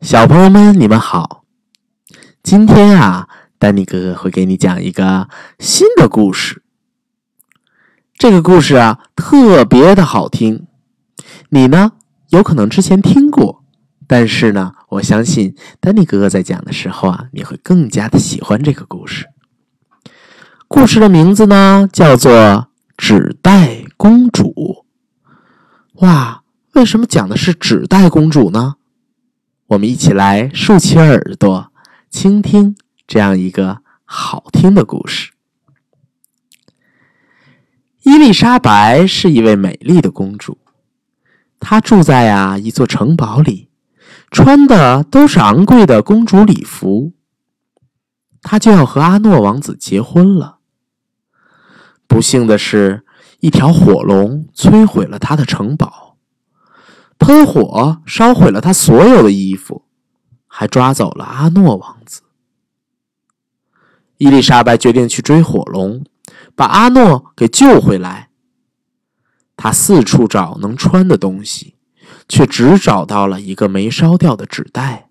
小朋友们，你们好！今天啊，丹尼哥哥会给你讲一个新的故事。这个故事啊，特别的好听。你呢，有可能之前听过，但是呢，我相信丹尼哥哥在讲的时候啊，你会更加的喜欢这个故事。故事的名字呢，叫做《纸袋公主》。哇，为什么讲的是纸袋公主呢？我们一起来竖起耳朵，倾听这样一个好听的故事。伊丽莎白是一位美丽的公主，她住在啊一座城堡里，穿的都是昂贵的公主礼服。她就要和阿诺王子结婚了。不幸的是，一条火龙摧毁了她的城堡，喷火烧毁了他所有的衣服，还抓走了阿诺王子。伊丽莎白决定去追火龙。把阿诺给救回来。他四处找能穿的东西，却只找到了一个没烧掉的纸袋。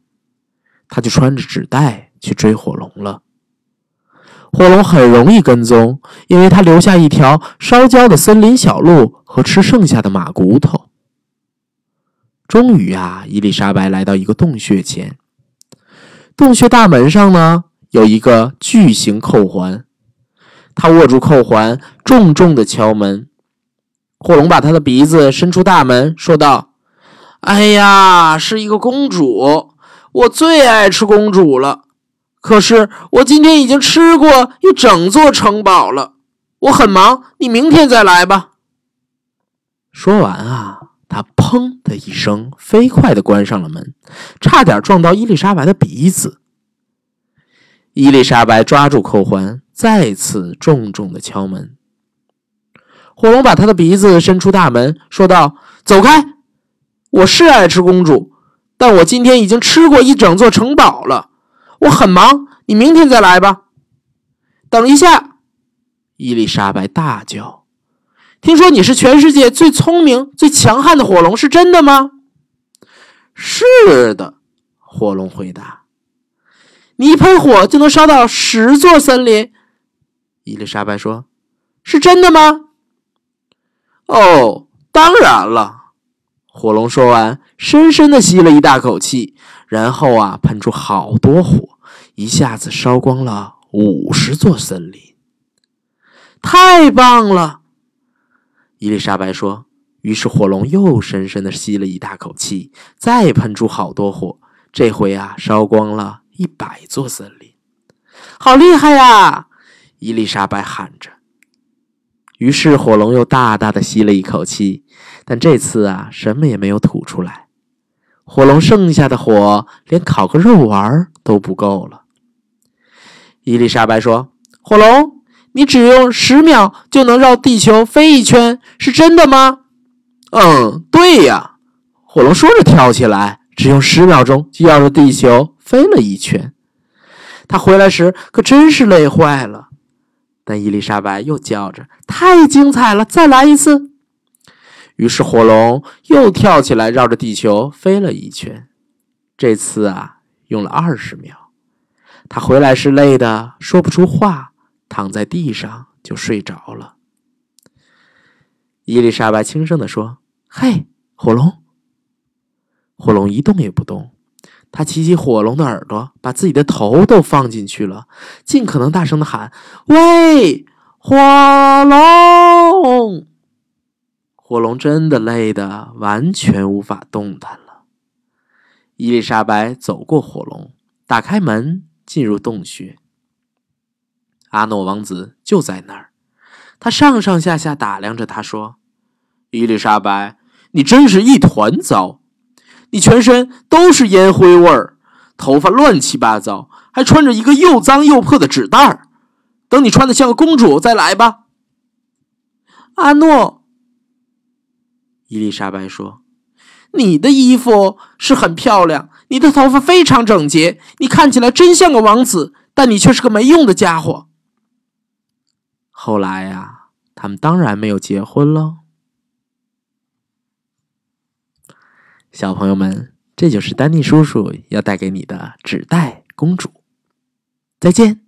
他就穿着纸袋去追火龙了。火龙很容易跟踪，因为他留下一条烧焦的森林小路和吃剩下的马骨头。终于啊，伊丽莎白来到一个洞穴前。洞穴大门上呢，有一个巨型扣环。他握住扣环，重重的敲门。火龙把他的鼻子伸出大门，说道：“哎呀，是一个公主，我最爱吃公主了。可是我今天已经吃过一整座城堡了，我很忙，你明天再来吧。”说完啊，他砰的一声，飞快的关上了门，差点撞到伊丽莎白的鼻子。伊丽莎白抓住扣环。再次重重的敲门。火龙把他的鼻子伸出大门，说道：“走开！我是爱吃公主，但我今天已经吃过一整座城堡了。我很忙，你明天再来吧。”等一下！伊丽莎白大叫：“听说你是全世界最聪明、最强悍的火龙，是真的吗？”“是的。”火龙回答。“你一喷火就能烧到十座森林。”伊丽莎白说：“是真的吗？”“哦，当然了。”火龙说完，深深的吸了一大口气，然后啊，喷出好多火，一下子烧光了五十座森林。太棒了！伊丽莎白说。于是火龙又深深的吸了一大口气，再喷出好多火，这回啊，烧光了一百座森林。好厉害呀！伊丽莎白喊着。于是火龙又大大的吸了一口气，但这次啊，什么也没有吐出来。火龙剩下的火连烤个肉丸都不够了。伊丽莎白说：“火龙，你只用十秒就能绕地球飞一圈，是真的吗？”“嗯，对呀。”火龙说着跳起来，只用十秒钟就绕着地球飞了一圈。他回来时可真是累坏了。但伊丽莎白又叫着：“太精彩了，再来一次！”于是火龙又跳起来，绕着地球飞了一圈。这次啊，用了二十秒。他回来时累得说不出话，躺在地上就睡着了。伊丽莎白轻声地说：“嘿，火龙！”火龙一动也不动。他骑起火龙的耳朵，把自己的头都放进去了，尽可能大声的喊：“喂，火龙！”火龙真的累得完全无法动弹了。伊丽莎白走过火龙，打开门，进入洞穴。阿诺王子就在那儿，他上上下下打量着他，说：“伊丽莎白，你真是一团糟。”你全身都是烟灰味儿，头发乱七八糟，还穿着一个又脏又破的纸袋儿。等你穿的像个公主再来吧。阿诺，伊丽莎白说：“你的衣服是很漂亮，你的头发非常整洁，你看起来真像个王子，但你却是个没用的家伙。”后来呀，他们当然没有结婚喽。小朋友们。这就是丹尼叔叔要带给你的纸袋公主。再见。